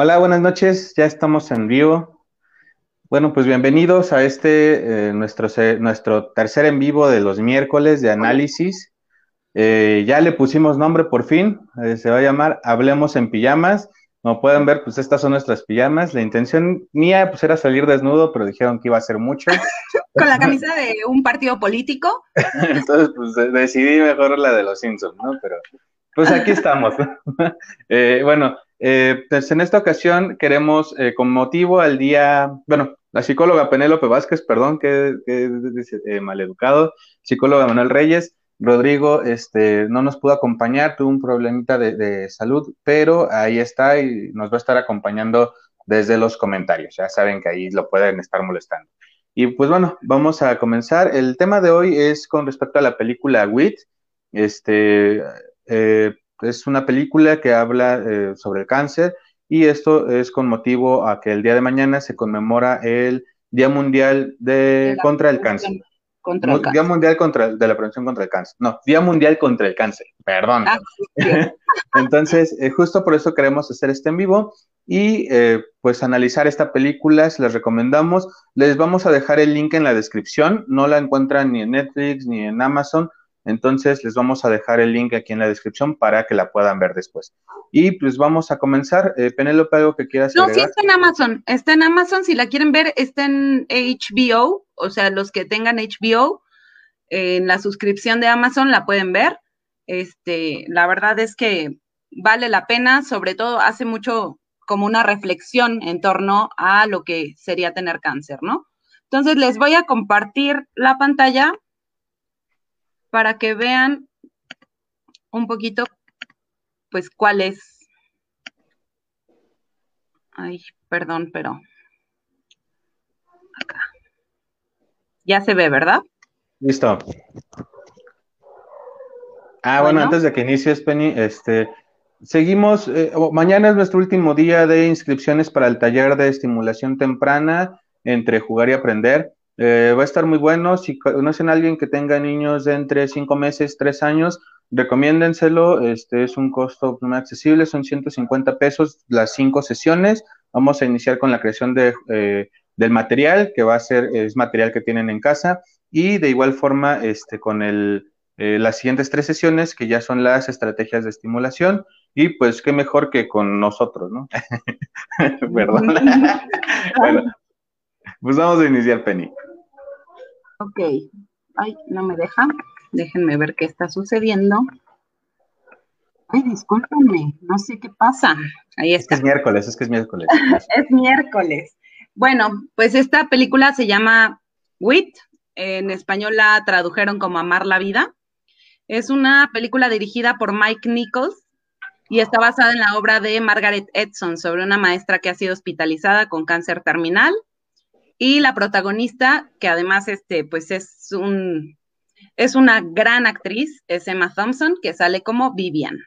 Hola, buenas noches, ya estamos en vivo. Bueno, pues bienvenidos a este, eh, nuestro, nuestro tercer en vivo de los miércoles de análisis. Eh, ya le pusimos nombre por fin, eh, se va a llamar Hablemos en Pijamas. Como pueden ver, pues estas son nuestras pijamas. La intención mía pues era salir desnudo, pero dijeron que iba a ser mucho. Con la camisa de un partido político. Entonces, pues decidí mejor la de los Simpsons, ¿no? Pero pues aquí estamos. bueno, eh, pues en esta ocasión queremos, eh, con motivo al día, bueno, la psicóloga Penélope Vázquez, perdón, que, es eh, maleducado, psicóloga Manuel Reyes, Rodrigo este, no nos pudo acompañar, tuvo un problemita de, salud, pero ahí está y nos va a estar acompañando desde los comentarios. Ya saben que ahí lo pueden estar molestando. Y pues bueno, vamos a comenzar. El tema de hoy es con respecto a la película WIT. Este, eh, es una película que habla eh, sobre el cáncer y esto es con motivo a que el día de mañana se conmemora el Día Mundial de, contra el Cáncer. Día Mundial contra, de la Prevención contra el Cáncer. No, Día Mundial contra el Cáncer, perdón. Ah, Entonces, eh, justo por eso queremos hacer este en vivo y eh, pues analizar esta película, se les recomendamos. Les vamos a dejar el link en la descripción, no la encuentran ni en Netflix ni en Amazon, entonces les vamos a dejar el link aquí en la descripción para que la puedan ver después. Y pues vamos a comenzar. Eh, Penélope, algo que quieras No, sí está en Amazon. Está en Amazon. Si la quieren ver, está en HBO. O sea, los que tengan HBO en la suscripción de Amazon la pueden ver. Este, la verdad es que vale la pena. Sobre todo, hace mucho como una reflexión en torno a lo que sería tener cáncer, ¿no? Entonces les voy a compartir la pantalla para que vean un poquito, pues, cuál es. Ay, perdón, pero acá. Ya se ve, ¿verdad? Listo. Ah, bueno, antes de que inicies, Penny, este, seguimos, eh, mañana es nuestro último día de inscripciones para el taller de estimulación temprana entre jugar y aprender. Eh, va a estar muy bueno. Si conocen a alguien que tenga niños de entre 5 meses, 3 años, recomiéndenselo. Este es un costo muy accesible, son 150 pesos las 5 sesiones. Vamos a iniciar con la creación de, eh, del material, que va a ser, es material que tienen en casa, y de igual forma este, con el, eh, las siguientes tres sesiones, que ya son las estrategias de estimulación, y pues qué mejor que con nosotros, ¿no? Perdón. bueno, pues vamos a iniciar, Penny. Ok. Ay, no me deja. Déjenme ver qué está sucediendo. Ay, discúlpenme, no sé qué pasa. Ahí está. Es, miércoles, es que es miércoles. es miércoles. Bueno, pues esta película se llama Wit. En español la tradujeron como Amar la Vida. Es una película dirigida por Mike Nichols y está basada en la obra de Margaret Edson sobre una maestra que ha sido hospitalizada con cáncer terminal y la protagonista, que además este, pues es un, es una gran actriz, es Emma Thompson, que sale como Vivian.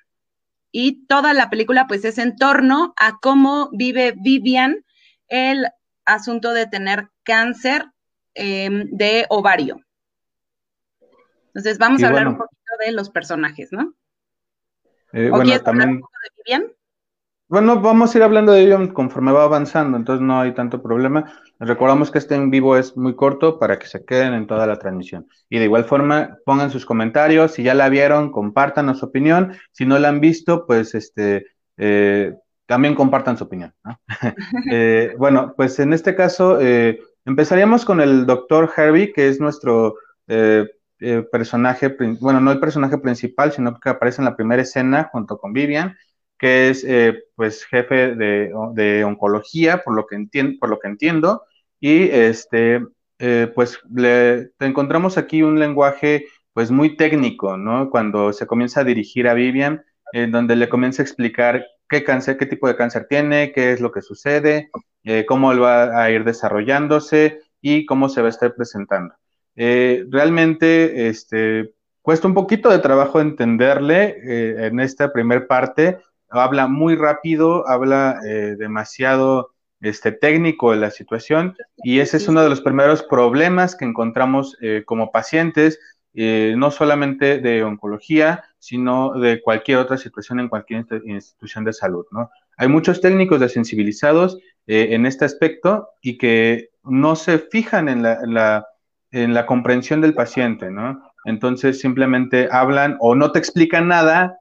Y toda la película pues es en torno a cómo vive Vivian el asunto de tener cáncer em, de ovario. Entonces vamos a hablar un poquito de los personajes, ¿no? Eh, bueno, también... un poco de Vivian? Bueno, vamos a ir hablando de ello conforme va avanzando, entonces no hay tanto problema. Recordamos que este en vivo es muy corto para que se queden en toda la transmisión. Y de igual forma, pongan sus comentarios, si ya la vieron, compartan su opinión, si no la han visto, pues este, eh, también compartan su opinión. Eh, bueno, pues en este caso eh, empezaríamos con el doctor Herbie, que es nuestro personaje, bueno, no el personaje principal, sino que aparece en la primera escena junto con Vivian que es eh, pues jefe de, oncología, por lo que, entiendo, por lo que entiendo, y este, eh, pues le, encontramos aquí un lenguaje pues muy técnico, ¿no? Cuando se comienza a dirigir a Vivian, en donde le comienza a explicar qué cáncer, qué tipo de cáncer tiene, qué es lo que sucede, eh, cómo él va a ir desarrollándose y cómo se va a estar presentando. realmente, este, cuesta un poquito de trabajo entenderle en esta primera parte, habla muy rápido, habla eh, demasiado este, técnico de la situación y ese es uno de los primeros problemas que encontramos eh, como pacientes, eh, no solamente de oncología, sino de cualquier otra situación en cualquier institución de salud, ¿no? Hay muchos técnicos desensibilizados en este aspecto y que no se fijan en la, en la, comprensión del paciente, ¿no? Entonces simplemente hablan o no te explican nada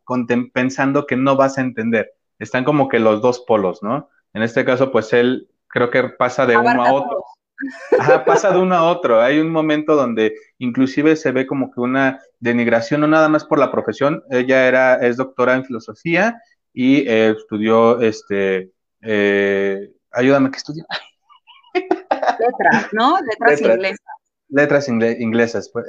pensando que no vas a entender. Están como que los dos polos, ¿no? En este caso, pues él creo que pasa de uno a otro. Ajá, pasa de uno a otro. Hay un momento donde inclusive se ve como que una denigración, no nada más por la profesión. Ella era, es doctora en filosofía y eh, estudió, este, eh, ayúdame, ¿qué estudió? Letras, ¿no? Letras, inglesas. Letras inglesas. Pues,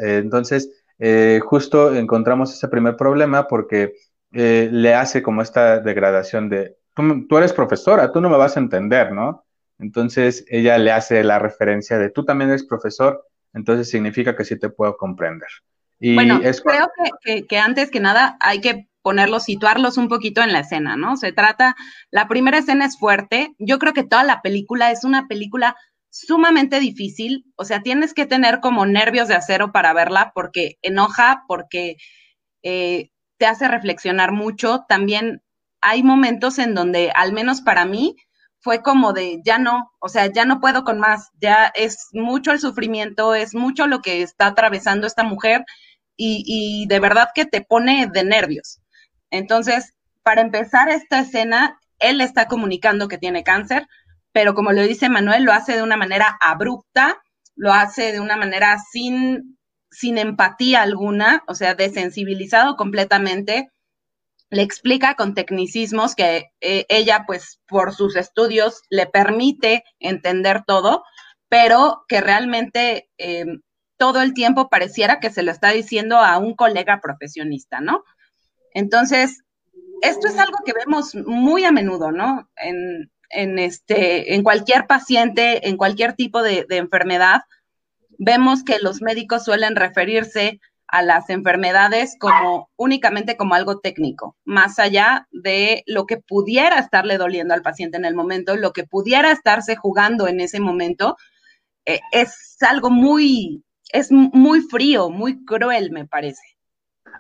eh, justo encontramos ese primer problema porque le hace como esta degradación de, tú eres profesora, tú no me vas a entender, ¿no? Entonces ella le hace la referencia de tú también eres profesor, entonces significa que sí te puedo comprender. Y bueno, creo que, antes que nada hay que ponerlos, situarlos un poquito en la escena, ¿no? Se trata, la primera escena es fuerte, yo creo que toda la película es una película sumamente difícil, o sea, tienes que tener como nervios de acero para verla porque enoja, porque eh, te hace reflexionar mucho, también hay momentos en donde, al menos para mí, fue como de, ya no, o sea, ya no puedo con más, ya es mucho el sufrimiento, es mucho lo que está atravesando esta mujer y, de verdad que te pone de nervios. Entonces, para empezar esta escena, él está comunicando que tiene cáncer, pero como lo dice Manuel, lo hace de una manera abrupta, lo hace de una manera sin, sin empatía alguna, o sea, desensibilizado completamente le explica con tecnicismos que eh, ella, pues, por sus estudios le permite entender todo, pero que realmente em, todo el tiempo pareciera que se lo está diciendo a un colega profesionista, ¿no? Entonces, esto es algo que vemos muy a menudo, ¿no? Este, en cualquier paciente, en cualquier tipo de enfermedad, vemos que los médicos suelen referirse a las enfermedades como únicamente como algo técnico, más allá de lo que pudiera estarle doliendo al paciente en el momento, lo que pudiera estarse jugando en ese momento, eh, es algo muy, es muy frío, muy cruel, me parece.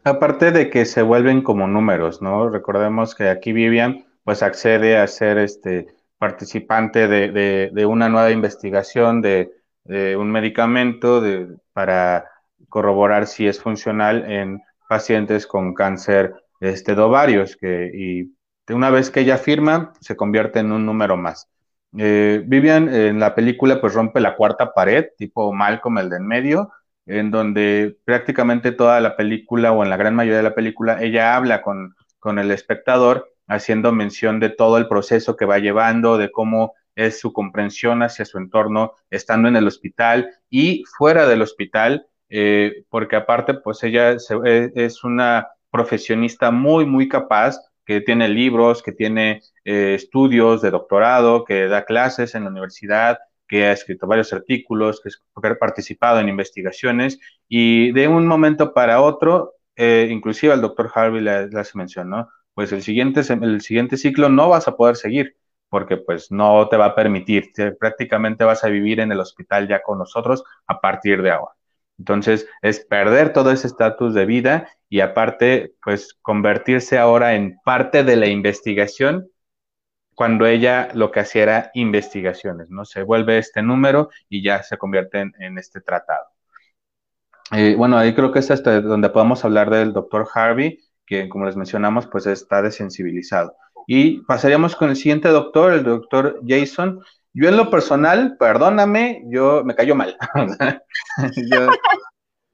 Aparte de que se vuelven como números, ¿no? Recordemos que aquí Vivian pues accede a ser este participante de, una nueva investigación de, un medicamento de, para corroborar si es funcional en pacientes con cáncer de ovarios, que, y una vez que ella firma, se convierte en un número más. Eh, Vivian en la película pues rompe la cuarta pared, tipo Malcolm el de en medio, en donde prácticamente toda la película o en la gran mayoría de la película ella habla con, con el espectador haciendo mención de todo el proceso que va llevando, de cómo es su comprensión hacia su entorno estando en el hospital y fuera del hospital, eh, porque aparte, pues ella e, es una profesionista muy, muy capaz, que tiene libros, que tiene eh, estudios de doctorado, que da clases en la universidad, que ha escrito varios artículos, que ha participado en investigaciones y de un momento para otro, eh, inclusive al doctor Harvey hace mención, ¿no? Pues el siguiente, el siguiente ciclo no vas a poder seguir porque pues no te va a permitir, prácticamente vas a vivir en el hospital ya con nosotros a partir de ahora. Entonces, es perder todo ese estatus de vida y aparte, pues convertirse ahora en parte de la investigación cuando ella lo que hacía era investigaciones, ¿no? Se vuelve este número y ya se convierte en, este tratado. Eh, bueno, ahí creo que es hasta donde podemos hablar del doctor Harvey, que como les mencionamos, pues está desensibilizado. Y pasaríamos con el siguiente doctor, el doctor Jason. Yo en lo personal, perdóname, yo me cayó mal.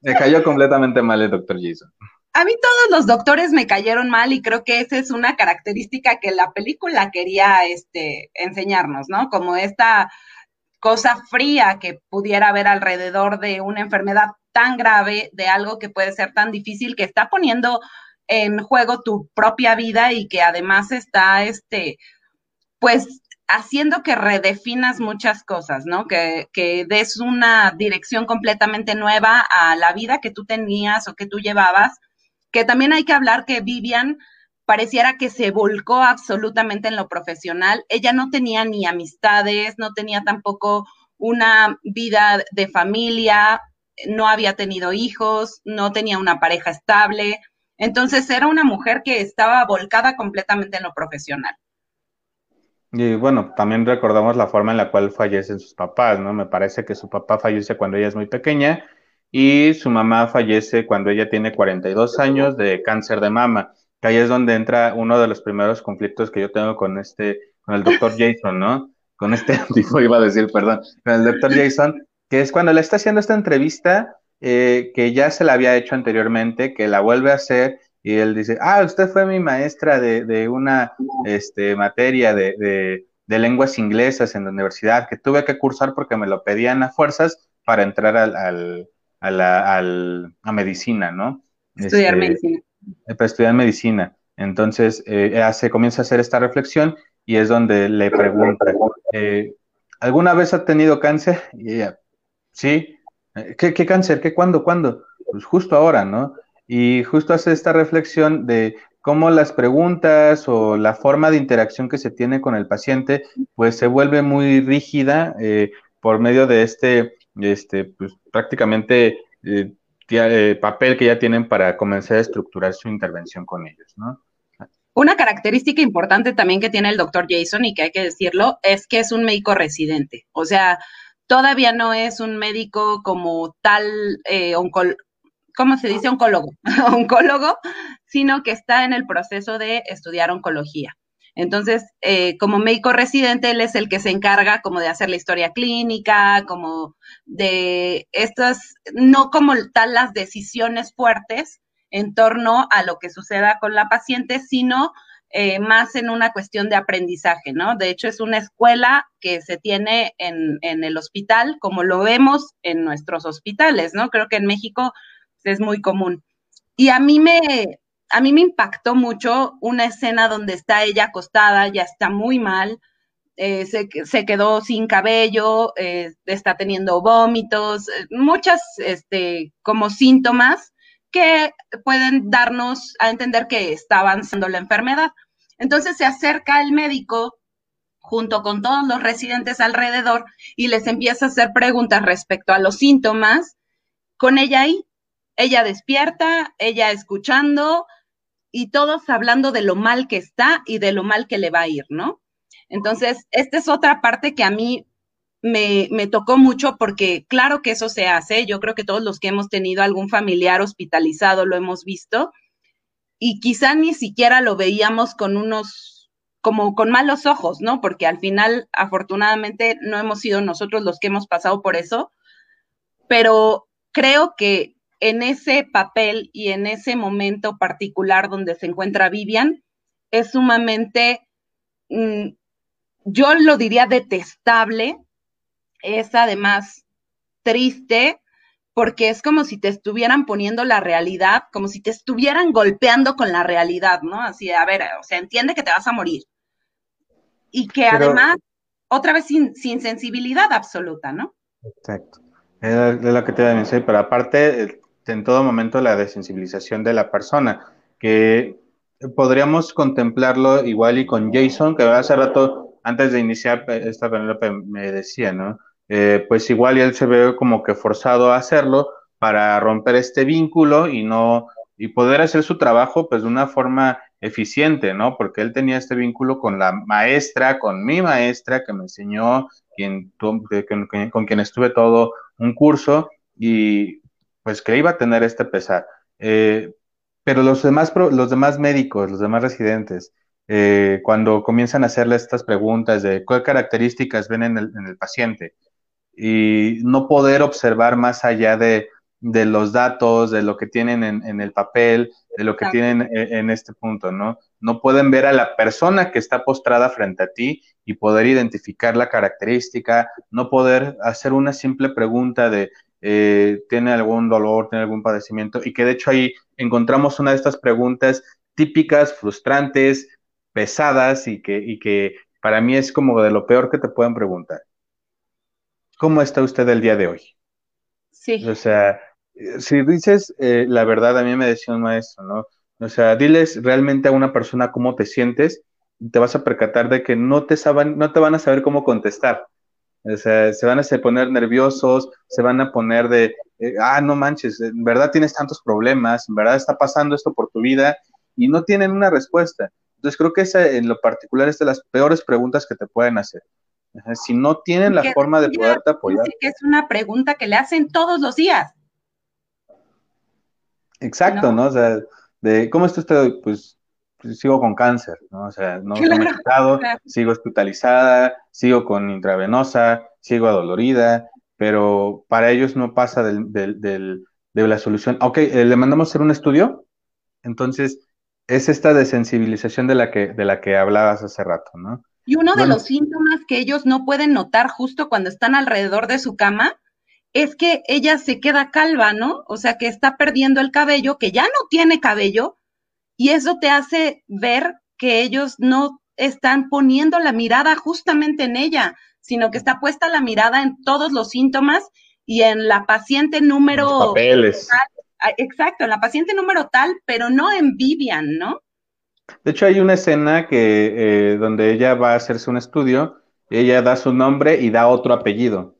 me cayó completamente mal el doctor Jason. A mí todos los doctores me cayeron mal y creo que esa es una característica que la película quería este, enseñarnos, ¿no? Como esta cosa fría que pudiera haber alrededor de una enfermedad tan grave, de algo que puede ser tan difícil, que está poniendo en juego tu propia vida y que además está, este, pues haciendo que redefinas muchas cosas, ¿no? Que, que, des una dirección completamente nueva a la vida que tú tenías o que tú llevabas, que también hay que hablar que Vivian pareciera que se volcó absolutamente en lo profesional. Ella no tenía ni amistades, no tenía tampoco una vida de familia, no había tenido hijos, no tenía una pareja estable. Entonces era una mujer que estaba volcada completamente en lo profesional. Y bueno, también recordamos la forma en la cual fallecen sus papás, ¿no? Me parece que su papá fallece cuando ella es muy pequeña y su mamá fallece cuando ella tiene 42 años de cáncer de mama. Que ahí es donde entra uno de los primeros conflictos que yo tengo con este, con el doctor Jason, ¿no? Con este tipo, iba a decir, perdón, con el doctor Jason, que es cuando le está haciendo esta entrevista, eh, que ya se la había hecho anteriormente, que la vuelve a hacer y él dice, ah, usted fue mi maestra de, de una este, materia de, de, de, lenguas inglesas en la universidad que tuve que cursar porque me lo pedían a fuerzas para entrar al, al, a, la, al, a medicina, ¿no? Estudiar este, medicina. Para estudiar medicina. Entonces, eh, hace, comienza a hacer esta reflexión y es donde le pregunta, eh, ¿alguna vez ha tenido cáncer? Y ella, sí. ¿Qué, qué cáncer? ¿Qué cuándo? ¿Cuándo? Pues justo ahora, ¿no? Y justo hace esta reflexión de cómo las preguntas o la forma de interacción que se tiene con el paciente, pues se vuelve muy rígida eh, por medio de este, este pues, prácticamente eh, eh, papel que ya tienen para comenzar a estructurar su intervención con ellos, ¿no? Una característica importante también que tiene el doctor Jason y que hay que decirlo es que es un médico residente. O sea, todavía no es un médico como tal eh, ¿cómo se dice? Oncólogo, oncólogo, sino que está en el proceso de estudiar oncología. Entonces, eh, como médico residente, él es el que se encarga como de hacer la historia clínica, como de estas, no como tal las decisiones fuertes en torno a lo que suceda con la paciente, sino eh, más en una cuestión de aprendizaje, ¿no? De hecho, es una escuela que se tiene en, en el hospital, como lo vemos en nuestros hospitales, ¿no? Creo que en México es muy común. Y a mí me, a mí me impactó mucho una escena donde está ella acostada, ya está muy mal, eh, se, se, quedó sin cabello, eh, está teniendo vómitos, eh, muchas este, como síntomas que pueden darnos a entender que está avanzando la enfermedad. Entonces se acerca el médico junto con todos los residentes alrededor y les empieza a hacer preguntas respecto a los síntomas con ella ahí ella despierta, ella escuchando y todos hablando de lo mal que está y de lo mal que le va a ir, ¿no? Entonces, esta es otra parte que a mí me, me, tocó mucho porque claro que eso se hace, yo creo que todos los que hemos tenido algún familiar hospitalizado lo hemos visto y quizá ni siquiera lo veíamos con unos, como con malos ojos, ¿no? Porque al final, afortunadamente, no hemos sido nosotros los que hemos pasado por eso, pero creo que en ese papel y en ese momento particular donde se encuentra Vivian es sumamente, mm, yo lo diría detestable, es además triste, porque es como si te estuvieran poniendo la realidad, como si te estuvieran golpeando con la realidad, ¿no? Así, a ver, o sea, entiende que te vas a morir. Y que además, otra vez sin, sin sensibilidad absoluta, ¿no? Exacto. Es lo que te iba a decir, pero aparte, en todo momento la desensibilización de la persona, que podríamos contemplarlo igual y con Jason, que hace rato, antes de iniciar esta Penélope me decía, ¿no? Eh, pues igual él se ve como que forzado a hacerlo para romper este vínculo y no, y poder hacer su trabajo pues de una forma eficiente, ¿no? Porque él tenía este vínculo con la maestra, con mi maestra que me enseñó, con, quien estuve todo un curso y pues que iba a tener este pesar. Eh, pero los demás, los demás médicos, los demás residentes, eh, cuando comienzan a hacerle estas preguntas de qué características ven en el paciente y no poder observar más allá de, de los datos, de lo que tienen en, en el papel, de lo que tienen en, en, este punto, ¿no? No pueden ver a la persona que está postrada frente a ti y poder identificar la característica, no poder hacer una simple pregunta de eh, tiene algún dolor, tiene algún padecimiento, y que de hecho ahí encontramos una de estas preguntas típicas, frustrantes, pesadas, y que, y que para mí es como de lo peor que te pueden preguntar. ¿Cómo está usted el día de hoy? Sí. O sea, si dices eh, la verdad, a mí me decía un maestro, ¿no? O sea, diles realmente a una persona cómo te sientes y te vas a percatar de que no te, saben, no te van a saber cómo contestar. O sea, se van a poner nerviosos, se van a poner de, eh, ah, no manches, en verdad tienes tantos problemas, en verdad está pasando esto por tu vida y no tienen una respuesta. Entonces creo que esa en lo particular es de las peores preguntas que te pueden hacer. Si no tienen la forma de poderte apoyar. Que es una pregunta que le hacen todos los días. Exacto, ¿no? O sea, de ¿cómo está usted Pues, pues, sigo con cáncer, ¿no? O sea, no, me he quitado, sigo hospitalizada, sigo con intravenosa, sigo adolorida, pero para ellos no pasa del, del, de la solución. Ok, eh, le mandamos hacer un estudio, entonces es esta desensibilización de la que, de la que hablabas hace rato, ¿no? Y uno de los síntomas que ellos no pueden notar justo cuando están alrededor de su cama es que ella se queda calva, ¿no? O sea, que está perdiendo el cabello, que ya no tiene cabello, y eso te hace ver que ellos no están poniendo la mirada justamente en ella, sino que está puesta la mirada en todos los síntomas y en la paciente número... papeles. Ah, exacto, en la paciente número tal, pero no en Vivian, ¿no? De hecho, hay una escena que eh, donde ella va a hacerse un estudio, ella da su nombre y da otro apellido.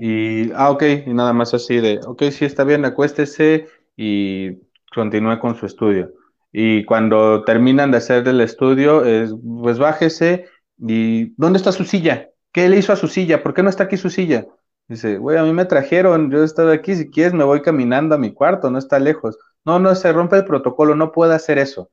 Y, ah, ok, y nada más así de, ok, sí está bien, acuéstese y continúe con su estudio. Y cuando terminan de hacer el estudio, es, pues bájese y, ¿dónde está su silla? ¿Qué le hizo a su silla? ¿Por qué no está aquí su silla? Dice, güey, a mí me trajeron, yo he estado aquí, si quieres me voy caminando a mi cuarto, no está lejos. No, no, se rompe el protocolo, no puedo hacer eso,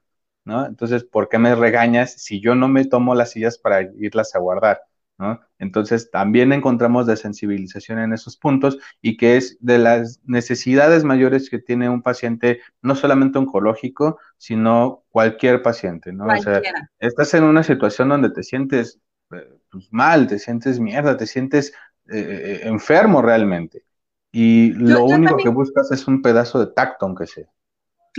¿no? Entonces, ¿por qué me regañas si yo no me tomo las sillas para irlas a guardar? ¿no? Entonces, también encontramos desensibilización en esos puntos y que es de las necesidades mayores que tiene un paciente, no solamente oncológico, sino cualquier paciente, ¿no? O sea, estás en una situación donde te sientes eh, pues, mal, te sientes mierda, te sientes eh, enfermo realmente. Y lo único que buscas es un pedazo de tacto, aunque sea.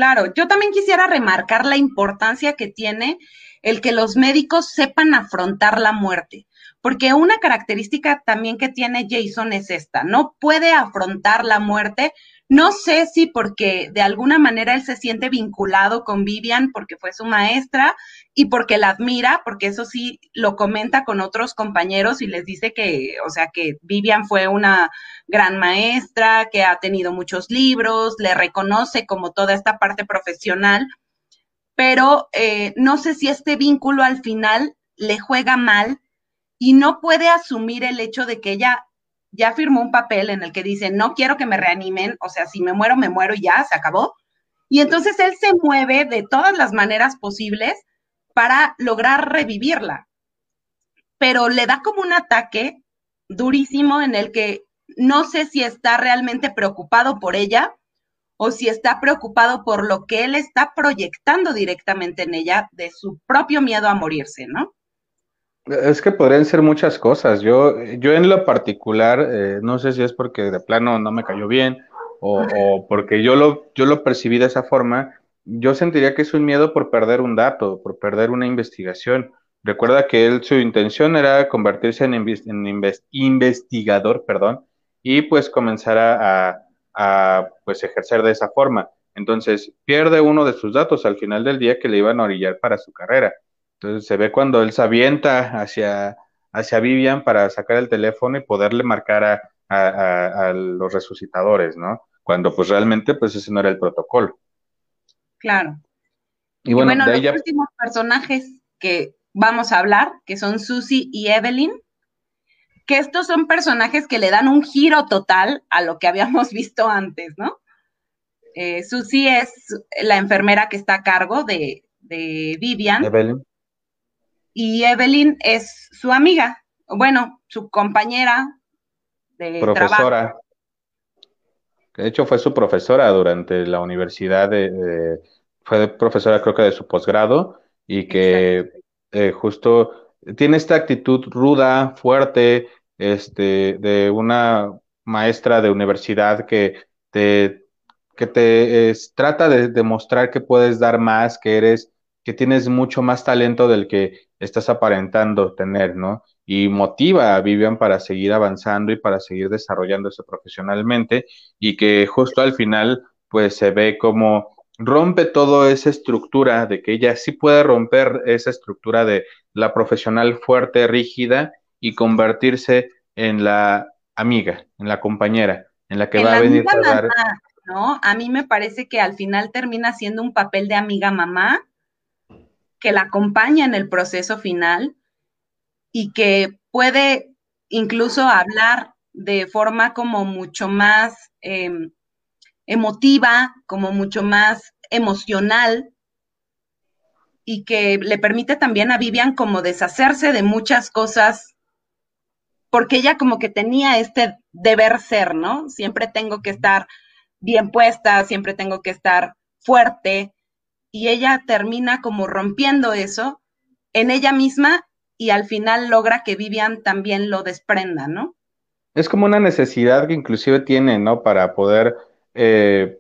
Claro, yo también quisiera remarcar la importancia que tiene el que los médicos sepan afrontar la muerte, porque una característica también que tiene Jason es esta, no puede afrontar la muerte no sé si porque de alguna manera él se siente vinculado con Vivian porque fue su maestra y porque la admira, porque eso sí lo comenta con otros compañeros y les dice que, o sea, que Vivian fue una gran maestra, que ha tenido muchos libros, le reconoce como toda esta parte profesional, pero eh, no sé si este vínculo al final le juega mal y no puede asumir el hecho de que ella ya firmó un papel en el que dice, no quiero que me reanimen, o sea, si me muero, me muero y ya, se acabó. Y entonces él se mueve de todas las maneras posibles para lograr revivirla. Pero le da como un ataque durísimo en el que no sé si está realmente preocupado por ella o si está preocupado por lo que él está proyectando directamente en ella de su propio miedo a morirse, ¿no? Es que podrían ser muchas cosas. Yo, yo en lo particular, eh, no sé si es porque de plano no me cayó bien o, porque yo lo, yo lo percibí de esa forma. Yo sentiría que es un miedo por perder un dato, por perder una investigación. Recuerda que él, su intención era convertirse en, investigador, perdón, y pues comenzar a, a, pues ejercer de esa forma. Entonces, pierde uno de sus datos al final del día que le iban a orillar para su carrera. Entonces se ve cuando él se avienta hacia, hacia Vivian para sacar el teléfono y poderle marcar a, los resucitadores, ¿no? Cuando pues realmente pues ese no era el protocolo. Claro. Y bueno, los últimos personajes que vamos a hablar, que son Susie y Evelyn, que estos son personajes que le dan un giro total a lo que habíamos visto antes, ¿no? Eh, Susie es la enfermera que está a cargo de, de Vivian. Evelyn y Evelyn es su amiga, bueno, su compañera de profesora. De hecho, fue su profesora durante la universidad, de, fue profesora creo que de su posgrado y que eh, justo tiene esta actitud ruda, fuerte, este, de una maestra de universidad que te, que te trata de demostrar que puedes dar más, que eres, que tienes mucho más talento del que estás aparentando tener, ¿no? Y motiva a Vivian para seguir avanzando y para seguir desarrollándose profesionalmente y que justo al final, pues se ve como rompe toda esa estructura de que ella sí puede romper esa estructura de la profesional fuerte, rígida y convertirse en la amiga, en la compañera, en la que va a venir a dar... ¿no? A mí me parece que al final termina siendo un papel de amiga mamá que la acompaña en el proceso final y que puede incluso hablar de forma como mucho más em, emotiva, como mucho más emocional y que le permite también a Vivian como deshacerse de muchas cosas porque ella como que tenía este deber ser, ¿no? Siempre tengo que estar bien puesta, siempre tengo que estar fuerte y ella termina como rompiendo eso en ella misma y al final logra que Vivian también lo desprenda, ¿no? Es como una necesidad que inclusive tiene, ¿no? Para poder eh,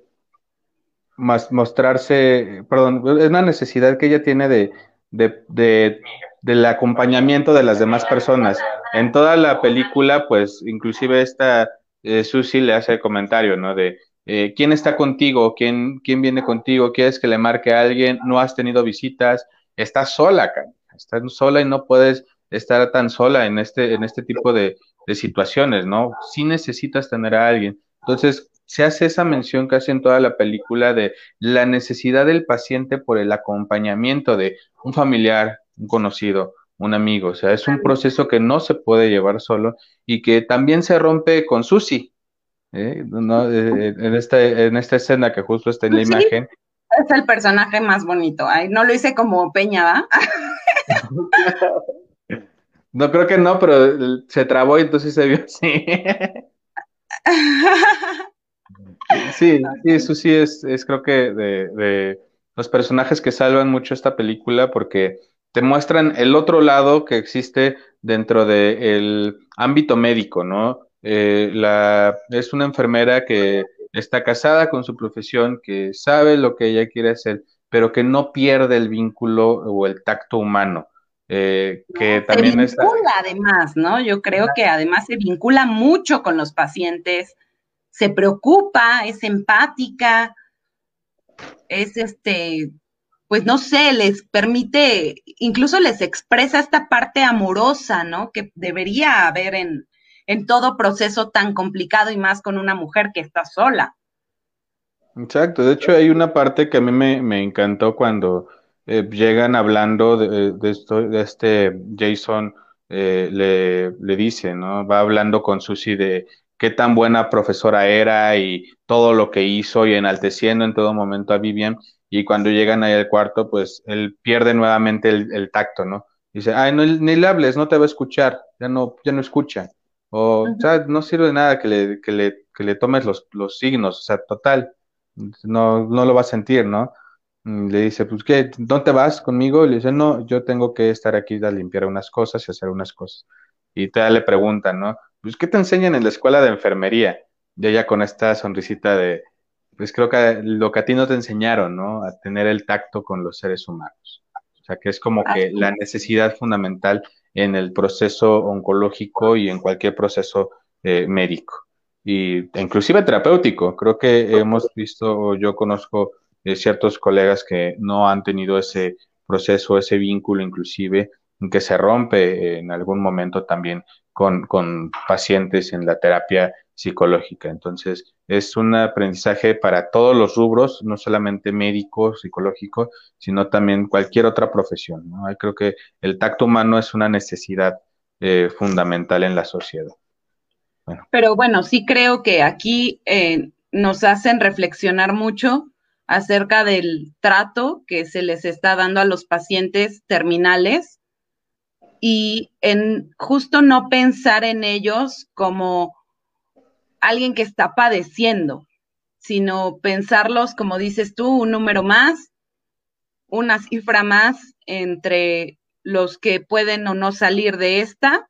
mostrarse, perdón, es una necesidad que ella tiene de, de, del acompañamiento de las demás personas. En toda la película, pues, inclusive esta eh, Susie le hace el comentario, ¿no? De eh, quién está contigo, quién, quién viene contigo, quieres que le marque a alguien, no has tenido visitas, estás sola, estás sola y no puedes estar tan sola en este, en este tipo de, de situaciones, ¿no? Sí necesitas tener a alguien. Entonces, se hace esa mención casi en toda la película de la necesidad del paciente por el acompañamiento de un familiar, un conocido, un amigo. O sea, es un proceso que no se puede llevar solo y que también se rompe con Susi. ¿Eh? Eh, en, esta, en esta escena que justo está en la imagen. Es el personaje más bonito. Ay, no lo hice como Peña, ¿va? no creo que no, pero se trabó y entonces se vio así. Sí, sí, eso sí es, es creo que de, de, los personajes que salvan mucho esta película porque te muestran el otro lado que existe dentro del ámbito médico, ¿no? Eh, la, es una enfermera que está casada con su profesión, que sabe lo que ella quiere hacer, pero que no pierde el vínculo o el tacto humano. Eh, que también se vincula además, ¿no? Yo creo que además se vincula mucho con los pacientes, se preocupa, es empática, es este, pues no sé, les permite, incluso les expresa esta parte amorosa, ¿no? Que debería haber en, en todo proceso tan complicado y más con una mujer que está sola. Exacto, de hecho hay una parte que a mí me, encantó cuando eh, llegan hablando de, de, esto, de este Jason, eh, le, le dice, ¿no? Va hablando con Susie de qué tan buena profesora era y todo lo que hizo y enalteciendo en todo momento a Vivian. Y cuando llegan ahí al cuarto, pues él pierde nuevamente el, tacto, ¿no? Dice, ay, no, ni le hables, no te va a escuchar, ya no, ya no escucha. O, sea, no sirve de nada que le, que le, que le tomes los, los signos, o sea, total, no, no lo va a sentir, ¿no? Le dice, pues, ¿qué? ¿Dónde vas conmigo? le dice, no, yo tengo que estar aquí a limpiar unas cosas y hacer unas cosas. Y todavía le preguntan, ¿no? pues, ¿qué te enseñan en la escuela de enfermería? Y ella con esta sonrisita de, pues creo que lo que a ti no te enseñaron, ¿no? A tener el tacto con los seres humanos. O sea, que es como que la necesidad fundamental en el proceso oncológico y en cualquier proceso eh, médico. Y inclusive terapéutico. Creo que hemos visto, yo conozco eh, ciertos colegas que no han tenido ese proceso, ese vínculo inclusive, que se rompe en algún momento también con, con pacientes en la terapia psicológica. Entonces, es un aprendizaje para todos los rubros, no solamente médico, psicológico, sino también cualquier otra profesión. ¿no? Creo que el tacto humano es una necesidad eh, fundamental en la sociedad. Pero bueno, sí creo que aquí eh, nos hacen reflexionar mucho acerca del trato que se les está dando a los pacientes terminales y en justo no pensar en ellos como alguien que está padeciendo, sino pensarlos, como dices tú, un número más, una cifra más entre los que pueden o no salir de esta,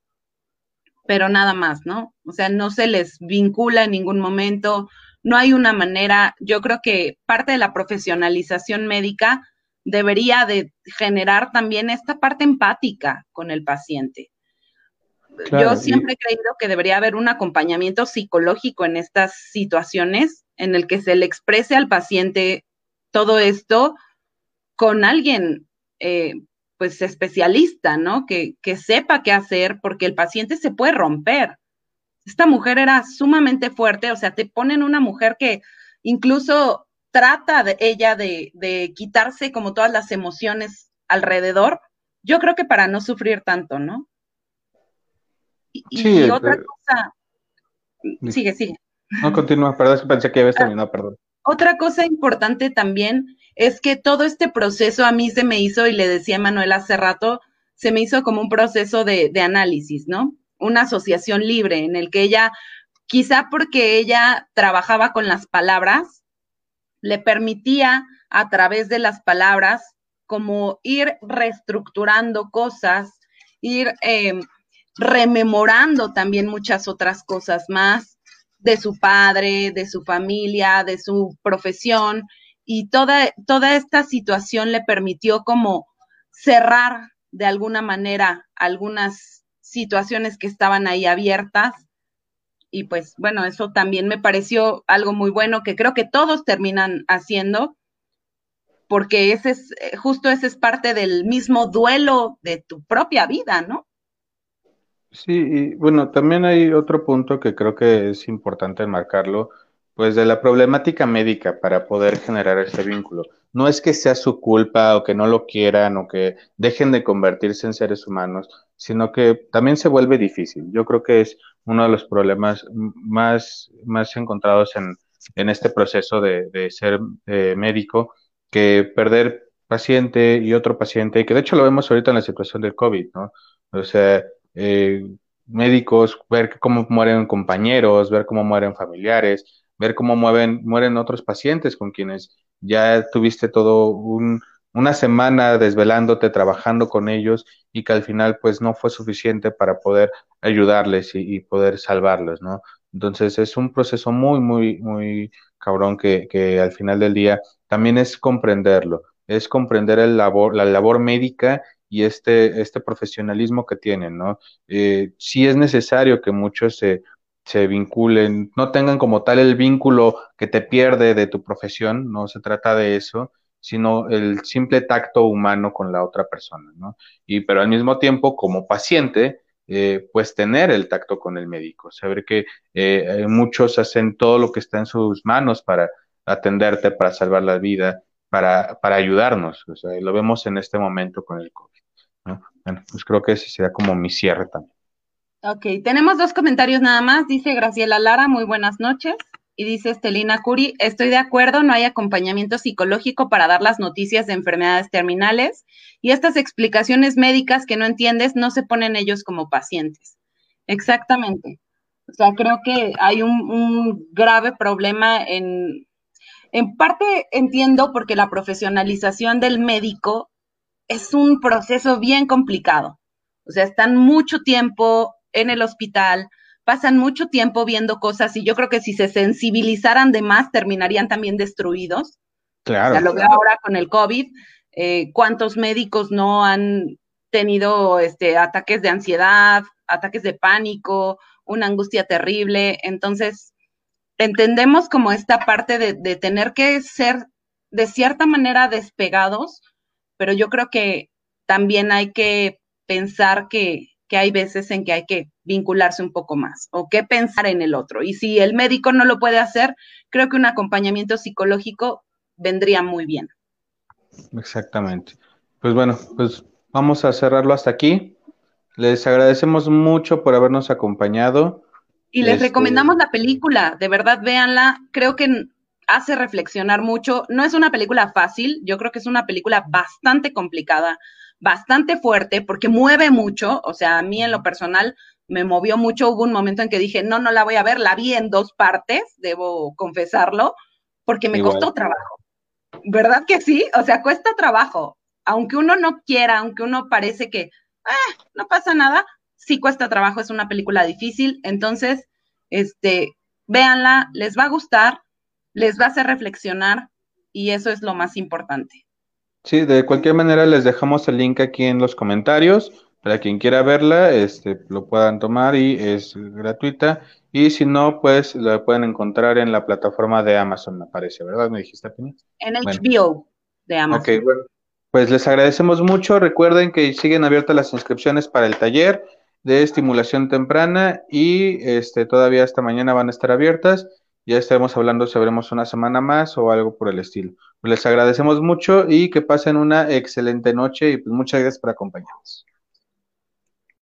pero nada más, ¿no? O sea, no se les vincula en ningún momento, no hay una manera, yo creo que parte de la profesionalización médica debería de generar también esta parte empática con el paciente. Yo siempre he creído que debería haber un acompañamiento psicológico en estas situaciones en el que se le exprese al paciente todo esto con alguien, eh, pues especialista, ¿no? Que, que sepa qué hacer porque el paciente se puede romper. Esta mujer era sumamente fuerte, o sea, te ponen una mujer que incluso trata de ella de, quitarse como todas las emociones alrededor, yo creo que para no sufrir tanto, ¿no? Y, otra cosa, sigue, sigue. No, continúa, perdón, es que pensé que habías ah, terminado, perdón. Otra cosa importante también es que todo este proceso a mí se me hizo, y le decía a Manuel hace rato, se me hizo como un proceso de, de análisis, ¿no? Una asociación libre en el que ella, quizá porque ella trabajaba con las palabras, le permitía a través de las palabras como ir reestructurando cosas, ir eh, rememorando también muchas otras cosas más de su padre, de su familia, de su profesión, y toda, toda esta situación le permitió como cerrar de alguna manera algunas situaciones que estaban ahí abiertas. Y pues bueno, eso también me pareció algo muy bueno que creo que todos terminan haciendo, porque ese es, eh, justo ese es parte del mismo duelo de tu propia vida, ¿no? Sí, y bueno, también hay otro punto que creo que es importante enmarcarlo, pues de la problemática médica para poder generar ese vínculo. No es que sea su culpa o que no lo quieran o que dejen de convertirse en seres humanos, sino que también se vuelve difícil. Yo creo que es uno de los problemas más, más encontrados en, en este proceso de, de ser eh, médico, que perder paciente y otro paciente, que de hecho lo vemos ahorita en la situación del COVID, ¿no? O sea, eh, médicos, ver cómo mueren compañeros, ver cómo mueren familiares, ver cómo mueven, mueren otros pacientes con quienes ya tuviste todo un, una semana desvelándote, trabajando con ellos y que al final pues no fue suficiente para poder ayudarles y, y poder salvarlos, ¿no? Entonces es un proceso muy, muy, muy cabrón que, que al final del día también es comprenderlo, es comprender el labor, la labor médica y este, este profesionalismo que tienen, ¿no? Eh, sí es necesario que muchos se, se vinculen, no tengan como tal el vínculo que te pierde de tu profesión, no se trata de eso, sino el simple tacto humano con la otra persona, ¿no? Y pero al mismo tiempo, como paciente, eh, pues tener el tacto con el médico, saber que eh, muchos hacen todo lo que está en sus manos para atenderte, para salvar la vida, para, para ayudarnos, o sea, lo vemos en este momento con el COVID, ¿no? Bueno, pues creo que ese sería como mi cierre también. Ok, tenemos dos comentarios nada más, dice Graciela Lara, muy buenas noches. Y dice Estelina Curi, estoy de acuerdo, no hay acompañamiento psicológico para dar las noticias de enfermedades terminales y estas explicaciones médicas que no entiendes no se ponen ellos como pacientes. Exactamente. O sea, creo que hay un, grave problema en, en parte entiendo porque la profesionalización del médico es un proceso bien complicado. O sea, están mucho tiempo en el hospital, pasan mucho tiempo viendo cosas y yo creo que si se sensibilizaran de más terminarían también destruidos. Claro. Lo veo ahora con el COVID. Eh, ¿Cuántos médicos no han tenido este, ataques de ansiedad, ataques de pánico, una angustia terrible? Entonces, entendemos como esta parte de, tener que ser de cierta manera despegados, pero yo creo que también hay que pensar que, que hay veces en que hay que vincularse un poco más o que pensar en el otro. Y si el médico no lo puede hacer, creo que un acompañamiento psicológico vendría muy bien. Exactamente. Pues bueno, pues vamos a cerrarlo hasta aquí. Les agradecemos mucho por habernos acompañado. Y les este, recomendamos la película, de verdad véanla, creo que hace reflexionar mucho. No es una película fácil, yo creo que es una película bastante complicada bastante fuerte porque mueve mucho, o sea, a mí en lo personal me movió mucho, hubo un momento en que dije, no, no la voy a ver, la vi en dos partes, debo confesarlo, porque me costó trabajo. ¿Verdad que sí? O sea, cuesta trabajo. Aunque uno no quiera, aunque uno parece que, ah, no pasa nada, sí cuesta trabajo, es una película difícil. Entonces, este, véanla, les va a gustar, les va a hacer reflexionar y eso es lo más importante. Sí, de cualquier manera les dejamos el link aquí en los comentarios para quien quiera verla, este, lo puedan tomar y es gratuita. Y si no, pues la pueden encontrar en la plataforma de Amazon, me parece, ¿verdad? ¿Me dijiste, Pini? En HBO de Amazon. Ok, bueno. Pues les agradecemos mucho. Recuerden que siguen abiertas las inscripciones para el taller de estimulación temprana y este, todavía esta mañana van a estar abiertas. ya estaremos hablando si veremos una semana más o algo por el estilo. Les agradecemos mucho y que pasen una excelente noche y pues muchas gracias por acompañarnos.